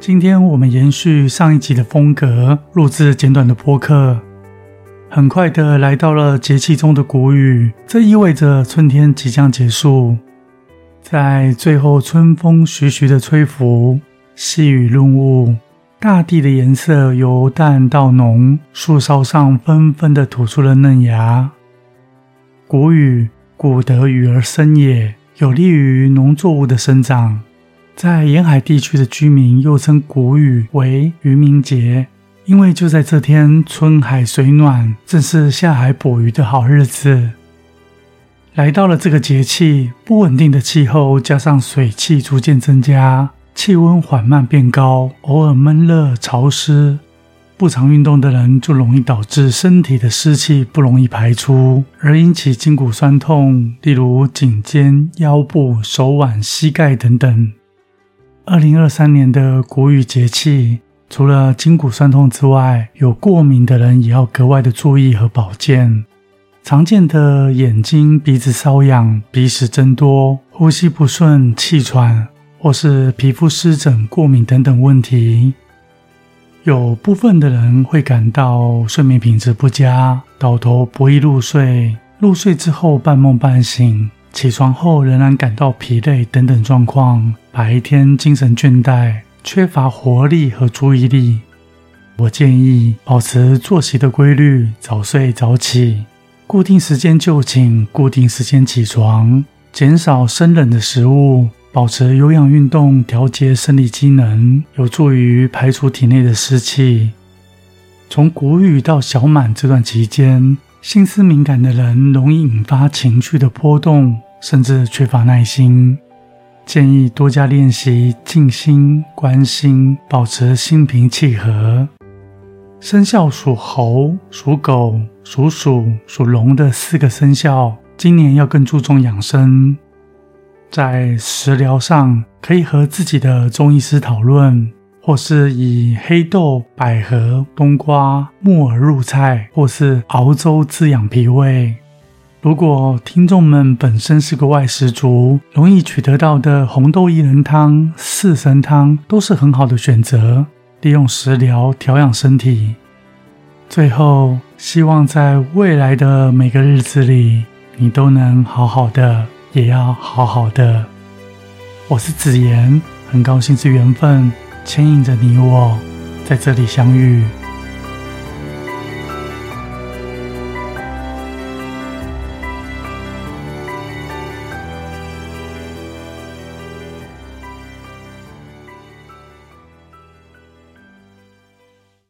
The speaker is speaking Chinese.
今天我们延续上一集的风格，录制简短的播客。很快的来到了节气中的谷雨，这意味着春天即将结束。在最后，春风徐徐的吹拂，细雨润物，大地的颜色由淡到浓，树梢上纷纷的吐出了嫩芽。谷雨，谷得雨而生也，有利于农作物的生长。在沿海地区的居民又称谷雨为渔民节，因为就在这天，春海水暖，正是下海捕鱼的好日子。来到了这个节气，不稳定的气候加上水汽逐渐增加，气温缓慢变高，偶尔闷热潮湿，不常运动的人就容易导致身体的湿气不容易排出，而引起筋骨酸痛，例如颈肩、腰部、手腕、膝盖等等。二零二三年的谷雨节气，除了筋骨酸痛之外，有过敏的人也要格外的注意和保健。常见的眼睛、鼻子瘙痒、鼻屎增多、呼吸不顺、气喘，或是皮肤湿疹、过敏等等问题。有部分的人会感到睡眠品质不佳，倒头不易入睡，入睡之后半梦半醒。起床后仍然感到疲累等等状况，白天精神倦怠，缺乏活力和注意力。我建议保持作息的规律，早睡早起，固定时间就寝，固定时间起床，减少生冷的食物，保持有氧运动，调节生理机能，有助于排除体内的湿气。从谷雨到小满这段期间。心思敏感的人容易引发情绪的波动，甚至缺乏耐心。建议多加练习静心、关心，保持心平气和。生肖属猴、属狗、属鼠、属龙的四个生肖，今年要更注重养生。在食疗上，可以和自己的中医师讨论。或是以黑豆、百合、冬瓜、木耳入菜，或是熬粥滋养脾胃。如果听众们本身是个外食族，容易取得到的红豆薏仁汤、四神汤都是很好的选择。利用食疗调养身体。最后，希望在未来的每个日子里，你都能好好的，也要好好的。我是子言，很高兴是缘分。牵引着你我在这里相遇。